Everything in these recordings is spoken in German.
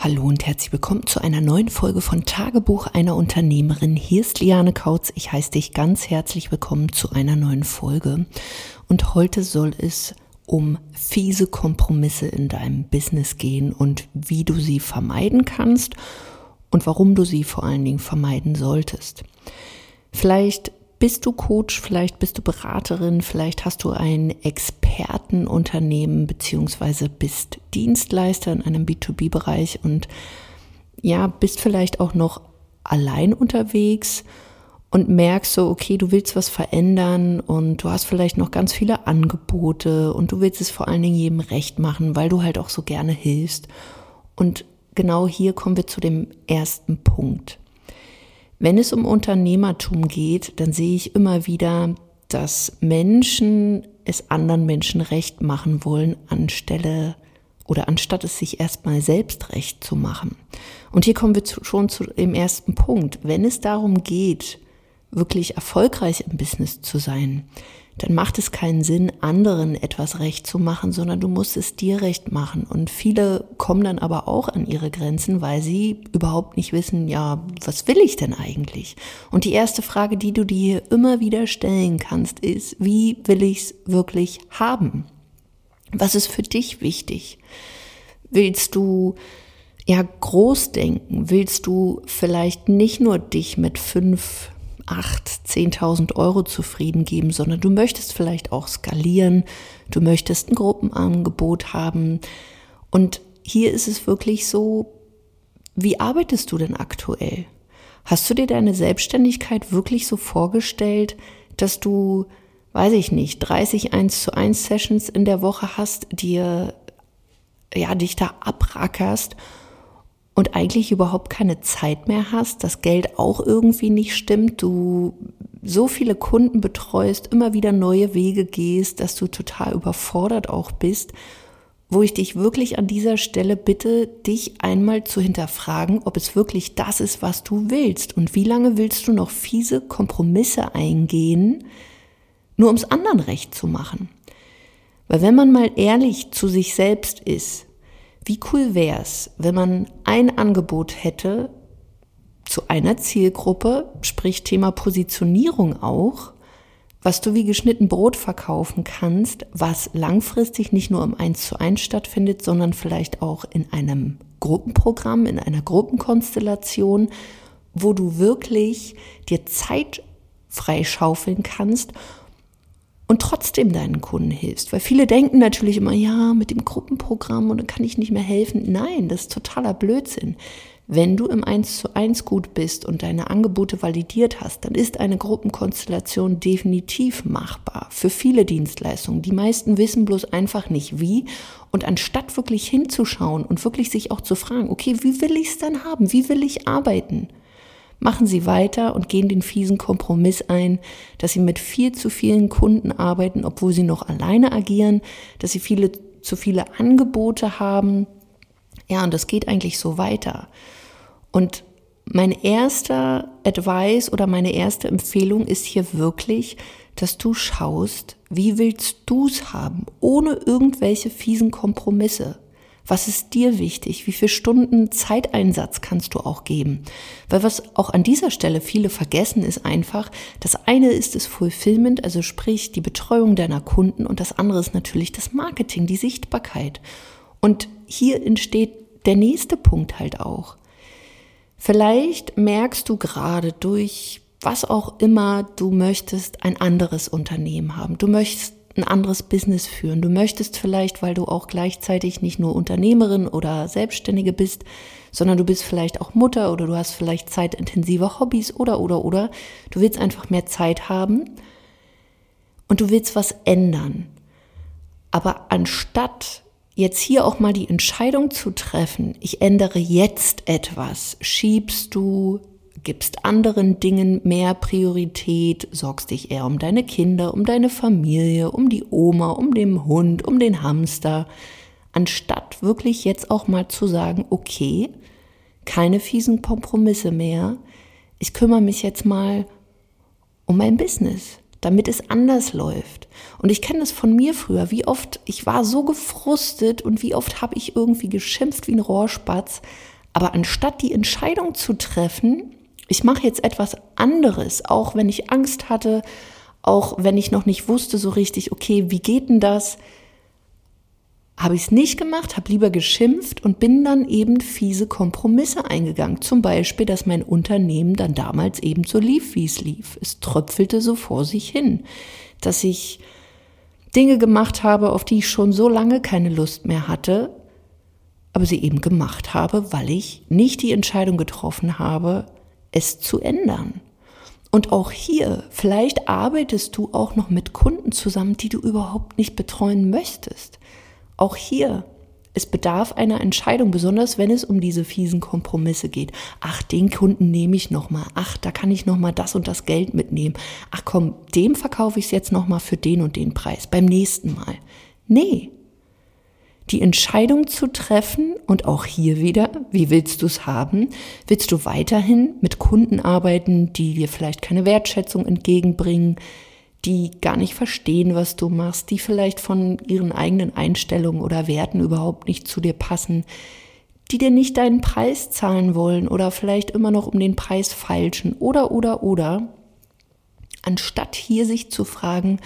Hallo und herzlich willkommen zu einer neuen Folge von Tagebuch einer Unternehmerin. Hier ist Liane Kautz. Ich heiße dich ganz herzlich willkommen zu einer neuen Folge. Und heute soll es um fiese Kompromisse in deinem Business gehen und wie du sie vermeiden kannst und warum du sie vor allen Dingen vermeiden solltest. Vielleicht bist du Coach, vielleicht bist du Beraterin, vielleicht hast du ein Expertenunternehmen beziehungsweise bist Dienstleister in einem B2B-Bereich und ja, bist vielleicht auch noch allein unterwegs und merkst so, okay, du willst was verändern und du hast vielleicht noch ganz viele Angebote und du willst es vor allen Dingen jedem recht machen, weil du halt auch so gerne hilfst. Und genau hier kommen wir zu dem ersten Punkt. Wenn es um Unternehmertum geht, dann sehe ich immer wieder, dass Menschen es anderen Menschen recht machen wollen, anstelle oder anstatt es sich erstmal selbst recht zu machen. Und hier kommen wir zu, schon zu dem ersten Punkt. Wenn es darum geht, wirklich erfolgreich im Business zu sein, dann macht es keinen Sinn, anderen etwas recht zu machen, sondern du musst es dir recht machen. Und viele kommen dann aber auch an ihre Grenzen, weil sie überhaupt nicht wissen, ja, was will ich denn eigentlich? Und die erste Frage, die du dir immer wieder stellen kannst, ist, wie will ich es wirklich haben? Was ist für dich wichtig? Willst du ja groß denken? Willst du vielleicht nicht nur dich mit fünf 8, 10.000 Euro zufrieden geben, sondern du möchtest vielleicht auch skalieren, du möchtest ein Gruppenangebot haben. Und hier ist es wirklich so, wie arbeitest du denn aktuell? Hast du dir deine Selbstständigkeit wirklich so vorgestellt, dass du, weiß ich nicht, 30 1 zu 1 Sessions in der Woche hast, dir, ja, dich da abrackerst und eigentlich überhaupt keine Zeit mehr hast, das Geld auch irgendwie nicht stimmt, du so viele Kunden betreust, immer wieder neue Wege gehst, dass du total überfordert auch bist, wo ich dich wirklich an dieser Stelle bitte, dich einmal zu hinterfragen, ob es wirklich das ist, was du willst und wie lange willst du noch fiese Kompromisse eingehen, nur ums anderen recht zu machen. Weil wenn man mal ehrlich zu sich selbst ist, wie cool wäre es, wenn man ein Angebot hätte zu einer Zielgruppe, sprich Thema Positionierung auch, was du wie geschnitten Brot verkaufen kannst, was langfristig nicht nur im 1 zu 1 stattfindet, sondern vielleicht auch in einem Gruppenprogramm, in einer Gruppenkonstellation, wo du wirklich dir Zeit freischaufeln kannst und trotzdem deinen Kunden hilfst. Weil viele denken natürlich immer, ja, mit dem Gruppenprogramm und dann kann ich nicht mehr helfen. Nein, das ist totaler Blödsinn. Wenn du im 1 zu 1 gut bist und deine Angebote validiert hast, dann ist eine Gruppenkonstellation definitiv machbar für viele Dienstleistungen. Die meisten wissen bloß einfach nicht wie. Und anstatt wirklich hinzuschauen und wirklich sich auch zu fragen, okay, wie will ich es dann haben? Wie will ich arbeiten? Machen sie weiter und gehen den fiesen Kompromiss ein, dass sie mit viel zu vielen Kunden arbeiten, obwohl sie noch alleine agieren, dass sie viele zu viele Angebote haben. Ja, und das geht eigentlich so weiter. Und mein erster Advice oder meine erste Empfehlung ist hier wirklich, dass du schaust, wie willst du's haben, ohne irgendwelche fiesen Kompromisse. Was ist dir wichtig? Wie viele Stunden Zeiteinsatz kannst du auch geben? Weil was auch an dieser Stelle viele vergessen, ist einfach, das eine ist das Fulfillment, also sprich die Betreuung deiner Kunden und das andere ist natürlich das Marketing, die Sichtbarkeit. Und hier entsteht der nächste Punkt halt auch. Vielleicht merkst du gerade durch was auch immer du möchtest, ein anderes Unternehmen haben. Du möchtest ein anderes Business führen. Du möchtest vielleicht, weil du auch gleichzeitig nicht nur Unternehmerin oder Selbstständige bist, sondern du bist vielleicht auch Mutter oder du hast vielleicht zeitintensive Hobbys oder, oder, oder. Du willst einfach mehr Zeit haben und du willst was ändern. Aber anstatt jetzt hier auch mal die Entscheidung zu treffen, ich ändere jetzt etwas, schiebst du gibst anderen Dingen mehr Priorität, sorgst dich eher um deine Kinder, um deine Familie, um die Oma, um den Hund, um den Hamster, anstatt wirklich jetzt auch mal zu sagen, okay, keine fiesen Kompromisse mehr, ich kümmere mich jetzt mal um mein Business. damit es anders läuft. Und ich kenne das von mir früher, wie oft, ich war so gefrustet und wie oft habe ich irgendwie geschimpft wie ein Rohrspatz. Aber anstatt die Entscheidung zu treffen, ich mache jetzt etwas anderes, auch wenn ich Angst hatte, auch wenn ich noch nicht wusste so richtig, okay, wie geht denn das? Habe ich es nicht gemacht, habe lieber geschimpft und bin dann eben fiese Kompromisse eingegangen. Zum Beispiel, dass mein Unternehmen dann damals eben so lief, wie es lief. Es tröpfelte so vor sich hin, dass ich Dinge gemacht habe, auf die ich schon so lange keine Lust mehr hatte, aber sie eben gemacht habe, weil ich nicht die Entscheidung getroffen habe, es zu ändern. Und auch hier, vielleicht arbeitest du auch noch mit Kunden zusammen, die du überhaupt nicht betreuen möchtest. Auch hier, es bedarf einer Entscheidung, besonders wenn es um diese fiesen Kompromisse geht. Ach, den Kunden nehme ich nochmal. Ach, da kann ich nochmal das und das Geld mitnehmen. Ach komm, dem verkaufe ich es jetzt nochmal für den und den Preis beim nächsten Mal. Nee, die Entscheidung zu treffen und auch hier wieder, wie willst du es haben? Willst du weiterhin mit Kunden arbeiten, die dir vielleicht keine Wertschätzung entgegenbringen, die gar nicht verstehen, was du machst, die vielleicht von ihren eigenen Einstellungen oder Werten überhaupt nicht zu dir passen, die dir nicht deinen Preis zahlen wollen oder vielleicht immer noch um den Preis feilschen oder oder oder, anstatt hier sich zu fragen,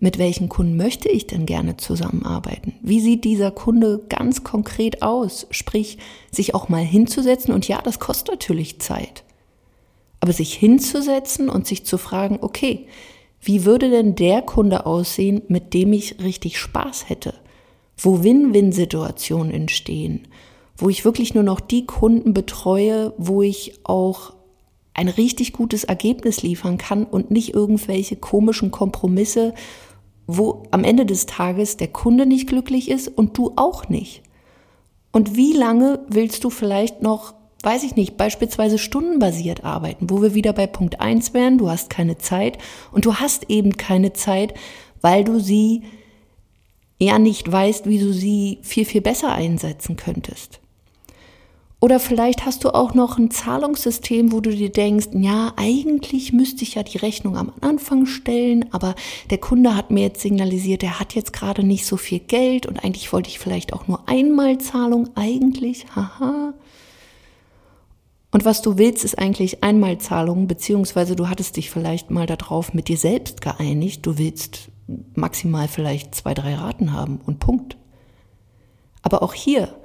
mit welchen Kunden möchte ich denn gerne zusammenarbeiten? Wie sieht dieser Kunde ganz konkret aus? Sprich, sich auch mal hinzusetzen und ja, das kostet natürlich Zeit. Aber sich hinzusetzen und sich zu fragen, okay, wie würde denn der Kunde aussehen, mit dem ich richtig Spaß hätte? Wo Win-Win-Situationen entstehen? Wo ich wirklich nur noch die Kunden betreue, wo ich auch ein richtig gutes Ergebnis liefern kann und nicht irgendwelche komischen Kompromisse wo am Ende des Tages der Kunde nicht glücklich ist und du auch nicht. Und wie lange willst du vielleicht noch, weiß ich nicht, beispielsweise stundenbasiert arbeiten, wo wir wieder bei Punkt eins wären, du hast keine Zeit und du hast eben keine Zeit, weil du sie ja nicht weißt, wie du sie viel, viel besser einsetzen könntest. Oder vielleicht hast du auch noch ein Zahlungssystem, wo du dir denkst, ja, eigentlich müsste ich ja die Rechnung am Anfang stellen, aber der Kunde hat mir jetzt signalisiert, er hat jetzt gerade nicht so viel Geld und eigentlich wollte ich vielleicht auch nur einmal Zahlung, eigentlich, haha. Und was du willst, ist eigentlich Einmalzahlung, beziehungsweise du hattest dich vielleicht mal darauf mit dir selbst geeinigt, du willst maximal vielleicht zwei, drei Raten haben und Punkt. Aber auch hier,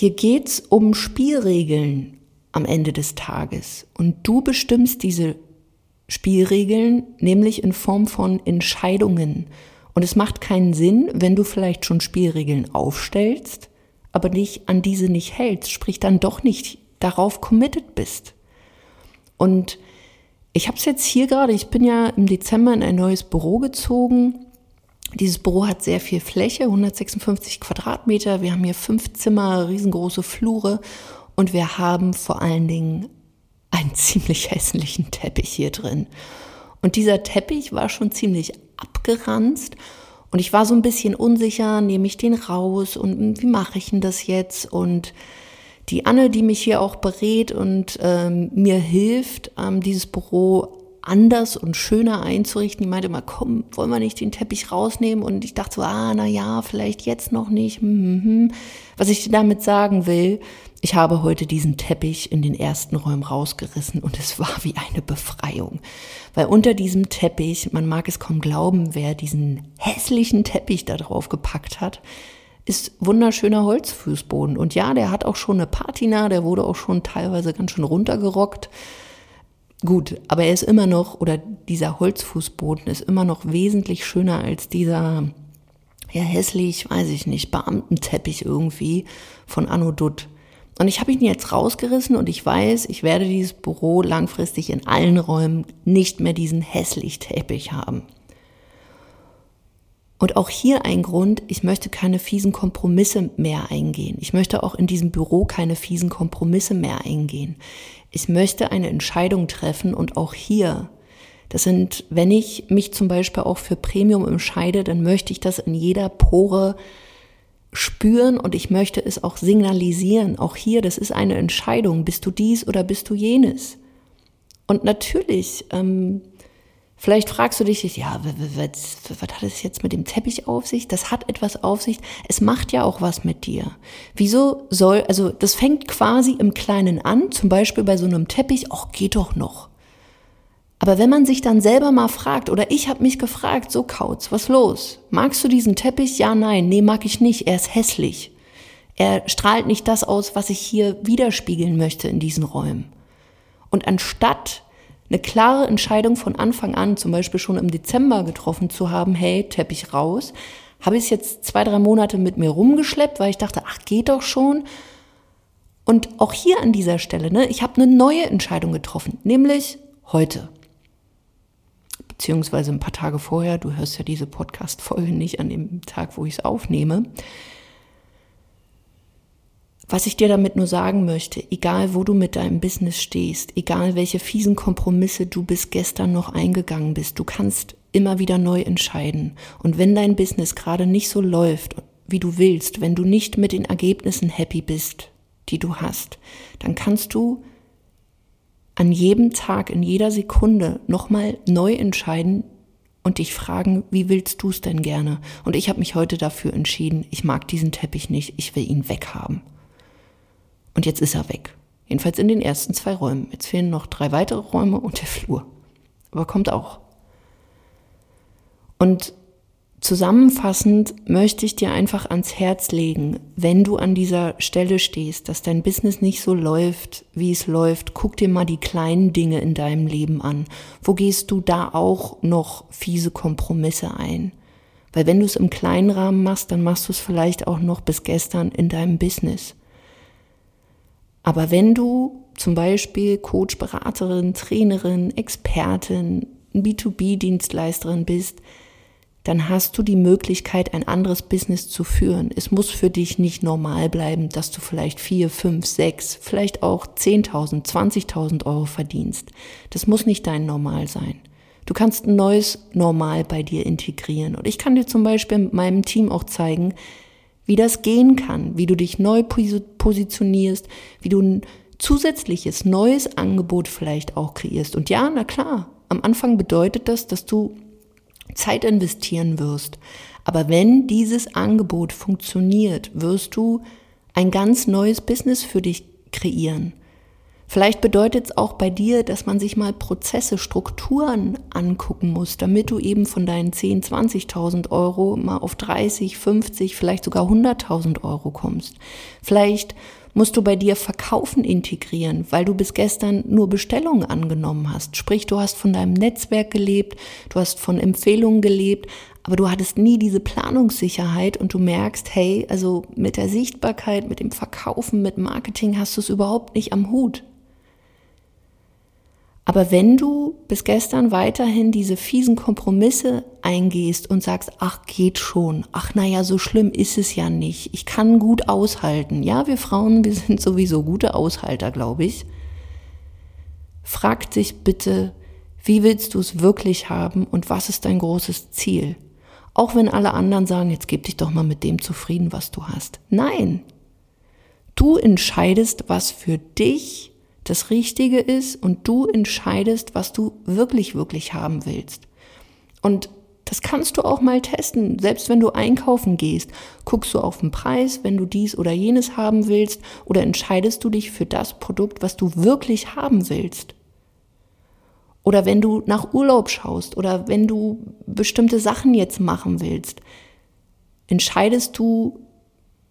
hier geht's um Spielregeln am Ende des Tages. Und du bestimmst diese Spielregeln, nämlich in Form von Entscheidungen. Und es macht keinen Sinn, wenn du vielleicht schon Spielregeln aufstellst, aber dich an diese nicht hältst, sprich dann doch nicht darauf committed bist. Und ich habe es jetzt hier gerade, ich bin ja im Dezember in ein neues Büro gezogen dieses Büro hat sehr viel Fläche, 156 Quadratmeter. Wir haben hier fünf Zimmer, riesengroße Flure und wir haben vor allen Dingen einen ziemlich hässlichen Teppich hier drin. Und dieser Teppich war schon ziemlich abgeranzt und ich war so ein bisschen unsicher, nehme ich den raus und wie mache ich denn das jetzt? Und die Anne, die mich hier auch berät und ähm, mir hilft, ähm, dieses Büro anders und schöner einzurichten. Die meinte immer, komm, wollen wir nicht den Teppich rausnehmen? Und ich dachte so, ah, na ja, vielleicht jetzt noch nicht. Hm, hm, hm. Was ich dir damit sagen will, ich habe heute diesen Teppich in den ersten Räumen rausgerissen und es war wie eine Befreiung. Weil unter diesem Teppich, man mag es kaum glauben, wer diesen hässlichen Teppich da drauf gepackt hat, ist wunderschöner Holzfußboden. Und ja, der hat auch schon eine Patina, der wurde auch schon teilweise ganz schön runtergerockt. Gut, aber er ist immer noch, oder dieser Holzfußboden ist immer noch wesentlich schöner als dieser, ja, hässlich, weiß ich nicht, Beamtenteppich irgendwie von Anno Dutt. Und ich habe ihn jetzt rausgerissen und ich weiß, ich werde dieses Büro langfristig in allen Räumen nicht mehr diesen hässlich Teppich haben. Und auch hier ein Grund, ich möchte keine fiesen Kompromisse mehr eingehen. Ich möchte auch in diesem Büro keine fiesen Kompromisse mehr eingehen. Ich möchte eine Entscheidung treffen und auch hier, das sind, wenn ich mich zum Beispiel auch für Premium entscheide, dann möchte ich das in jeder Pore spüren und ich möchte es auch signalisieren. Auch hier, das ist eine Entscheidung. Bist du dies oder bist du jenes? Und natürlich ähm, Vielleicht fragst du dich, ja, was, was hat es jetzt mit dem Teppich auf sich? Das hat etwas auf sich. Es macht ja auch was mit dir. Wieso soll, also das fängt quasi im Kleinen an, zum Beispiel bei so einem Teppich, ach, geht doch noch. Aber wenn man sich dann selber mal fragt, oder ich habe mich gefragt, so Kauz, was los? Magst du diesen Teppich? Ja, nein, nee, mag ich nicht, er ist hässlich. Er strahlt nicht das aus, was ich hier widerspiegeln möchte in diesen Räumen. Und anstatt eine klare Entscheidung von Anfang an, zum Beispiel schon im Dezember getroffen zu haben, hey, Teppich raus, habe ich es jetzt zwei, drei Monate mit mir rumgeschleppt, weil ich dachte, ach, geht doch schon. Und auch hier an dieser Stelle, ne, ich habe eine neue Entscheidung getroffen, nämlich heute. Beziehungsweise ein paar Tage vorher, du hörst ja diese Podcast-Folge nicht an dem Tag, wo ich es aufnehme. Was ich dir damit nur sagen möchte, egal wo du mit deinem Business stehst, egal welche fiesen Kompromisse du bis gestern noch eingegangen bist, du kannst immer wieder neu entscheiden. Und wenn dein Business gerade nicht so läuft, wie du willst, wenn du nicht mit den Ergebnissen happy bist, die du hast, dann kannst du an jedem Tag, in jeder Sekunde nochmal neu entscheiden und dich fragen, wie willst du es denn gerne? Und ich habe mich heute dafür entschieden, ich mag diesen Teppich nicht, ich will ihn weghaben. Und jetzt ist er weg. Jedenfalls in den ersten zwei Räumen. Jetzt fehlen noch drei weitere Räume und der Flur. Aber kommt auch. Und zusammenfassend möchte ich dir einfach ans Herz legen, wenn du an dieser Stelle stehst, dass dein Business nicht so läuft, wie es läuft, guck dir mal die kleinen Dinge in deinem Leben an. Wo gehst du da auch noch fiese Kompromisse ein? Weil wenn du es im kleinen Rahmen machst, dann machst du es vielleicht auch noch bis gestern in deinem Business. Aber wenn du zum Beispiel Coach, Beraterin, Trainerin, Expertin, B2B-Dienstleisterin bist, dann hast du die Möglichkeit, ein anderes Business zu führen. Es muss für dich nicht normal bleiben, dass du vielleicht vier, fünf, sechs, vielleicht auch 10.000, 20.000 Euro verdienst. Das muss nicht dein Normal sein. Du kannst ein neues Normal bei dir integrieren. Und ich kann dir zum Beispiel mit meinem Team auch zeigen, wie das gehen kann, wie du dich neu positionierst, wie du ein zusätzliches, neues Angebot vielleicht auch kreierst. Und ja, na klar, am Anfang bedeutet das, dass du Zeit investieren wirst. Aber wenn dieses Angebot funktioniert, wirst du ein ganz neues Business für dich kreieren. Vielleicht bedeutet es auch bei dir, dass man sich mal Prozesse, Strukturen angucken muss, damit du eben von deinen 10, 20.000 Euro mal auf 30, 50, vielleicht sogar 100.000 Euro kommst. Vielleicht musst du bei dir Verkaufen integrieren, weil du bis gestern nur Bestellungen angenommen hast. Sprich, du hast von deinem Netzwerk gelebt, du hast von Empfehlungen gelebt, aber du hattest nie diese Planungssicherheit und du merkst, hey, also mit der Sichtbarkeit, mit dem Verkaufen, mit Marketing hast du es überhaupt nicht am Hut. Aber wenn du bis gestern weiterhin diese fiesen Kompromisse eingehst und sagst, ach geht schon, ach naja, so schlimm ist es ja nicht, ich kann gut aushalten. Ja, wir Frauen, wir sind sowieso gute Aushalter, glaube ich. Frag dich bitte, wie willst du es wirklich haben und was ist dein großes Ziel? Auch wenn alle anderen sagen, jetzt gib dich doch mal mit dem zufrieden, was du hast. Nein. Du entscheidest, was für dich das Richtige ist und du entscheidest, was du wirklich, wirklich haben willst. Und das kannst du auch mal testen. Selbst wenn du einkaufen gehst, guckst du auf den Preis, wenn du dies oder jenes haben willst, oder entscheidest du dich für das Produkt, was du wirklich haben willst. Oder wenn du nach Urlaub schaust oder wenn du bestimmte Sachen jetzt machen willst, entscheidest du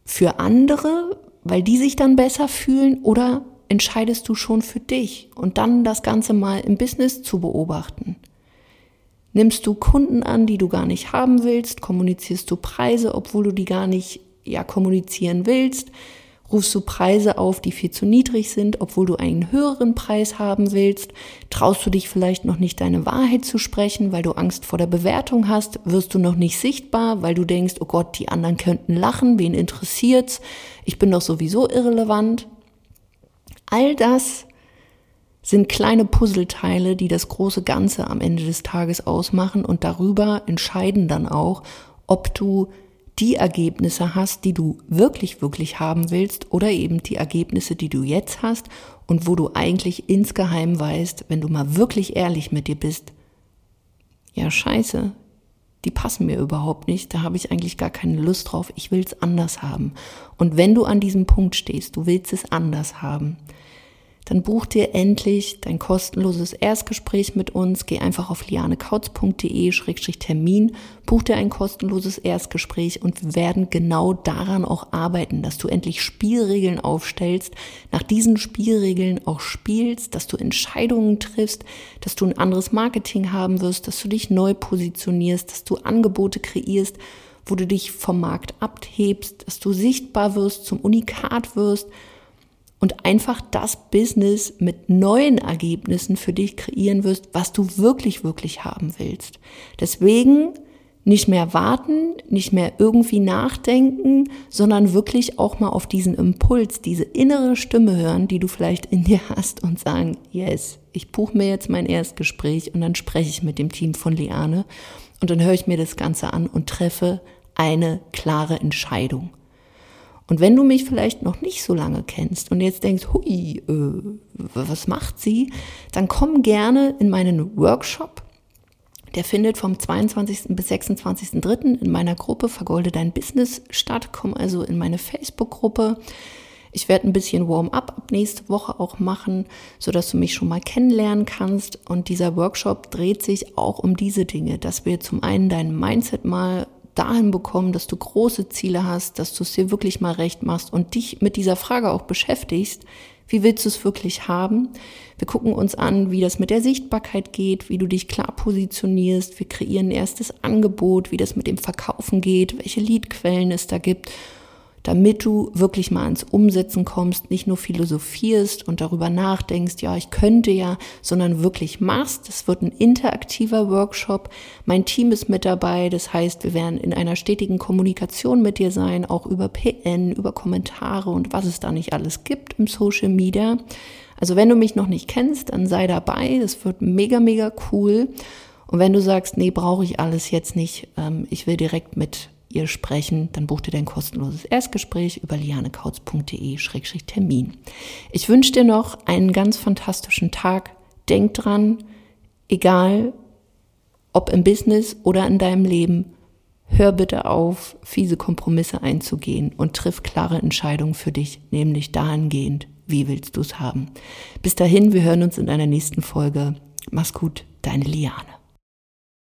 für andere, weil die sich dann besser fühlen oder entscheidest du schon für dich und dann das Ganze mal im Business zu beobachten. Nimmst du Kunden an, die du gar nicht haben willst? Kommunizierst du Preise, obwohl du die gar nicht ja kommunizieren willst? Rufst du Preise auf, die viel zu niedrig sind, obwohl du einen höheren Preis haben willst? Traust du dich vielleicht noch nicht deine Wahrheit zu sprechen, weil du Angst vor der Bewertung hast? Wirst du noch nicht sichtbar, weil du denkst, oh Gott, die anderen könnten lachen, wen interessiert's? Ich bin doch sowieso irrelevant. All das sind kleine Puzzleteile, die das große Ganze am Ende des Tages ausmachen und darüber entscheiden dann auch, ob du die Ergebnisse hast, die du wirklich, wirklich haben willst oder eben die Ergebnisse, die du jetzt hast und wo du eigentlich insgeheim weißt, wenn du mal wirklich ehrlich mit dir bist, ja scheiße, die passen mir überhaupt nicht, da habe ich eigentlich gar keine Lust drauf, ich will es anders haben. Und wenn du an diesem Punkt stehst, du willst es anders haben, dann buch dir endlich dein kostenloses Erstgespräch mit uns. Geh einfach auf lianekautz.de-termin, buch dir ein kostenloses Erstgespräch und wir werden genau daran auch arbeiten, dass du endlich Spielregeln aufstellst, nach diesen Spielregeln auch spielst, dass du Entscheidungen triffst, dass du ein anderes Marketing haben wirst, dass du dich neu positionierst, dass du Angebote kreierst, wo du dich vom Markt abhebst, dass du sichtbar wirst, zum Unikat wirst und einfach das Business mit neuen Ergebnissen für dich kreieren wirst, was du wirklich, wirklich haben willst. Deswegen nicht mehr warten, nicht mehr irgendwie nachdenken, sondern wirklich auch mal auf diesen Impuls, diese innere Stimme hören, die du vielleicht in dir hast und sagen, yes, ich buche mir jetzt mein Erstgespräch und dann spreche ich mit dem Team von Liane und dann höre ich mir das Ganze an und treffe eine klare Entscheidung. Und wenn du mich vielleicht noch nicht so lange kennst und jetzt denkst, hui, äh, was macht sie, dann komm gerne in meinen Workshop. Der findet vom 22. bis 26.3. in meiner Gruppe Vergolde dein Business statt. Komm also in meine Facebook-Gruppe. Ich werde ein bisschen Warm-up ab nächste Woche auch machen, so dass du mich schon mal kennenlernen kannst. Und dieser Workshop dreht sich auch um diese Dinge, dass wir zum einen dein Mindset mal dahin bekommen, dass du große Ziele hast, dass du es dir wirklich mal recht machst und dich mit dieser Frage auch beschäftigst. Wie willst du es wirklich haben? Wir gucken uns an, wie das mit der Sichtbarkeit geht, wie du dich klar positionierst. Wir kreieren ein erstes Angebot, wie das mit dem Verkaufen geht, welche Leadquellen es da gibt damit du wirklich mal ans Umsetzen kommst, nicht nur philosophierst und darüber nachdenkst, ja, ich könnte ja, sondern wirklich machst. Es wird ein interaktiver Workshop. Mein Team ist mit dabei. Das heißt, wir werden in einer stetigen Kommunikation mit dir sein, auch über PN, über Kommentare und was es da nicht alles gibt im Social Media. Also wenn du mich noch nicht kennst, dann sei dabei. Das wird mega, mega cool. Und wenn du sagst, nee, brauche ich alles jetzt nicht, ähm, ich will direkt mit ihr sprechen, dann bucht ihr dein kostenloses Erstgespräch über lianekautz.de-termin. Ich wünsche dir noch einen ganz fantastischen Tag. Denk dran, egal ob im Business oder in deinem Leben, hör bitte auf, fiese Kompromisse einzugehen und triff klare Entscheidungen für dich, nämlich dahingehend, wie willst du es haben. Bis dahin, wir hören uns in einer nächsten Folge. Mach's gut, deine Liane.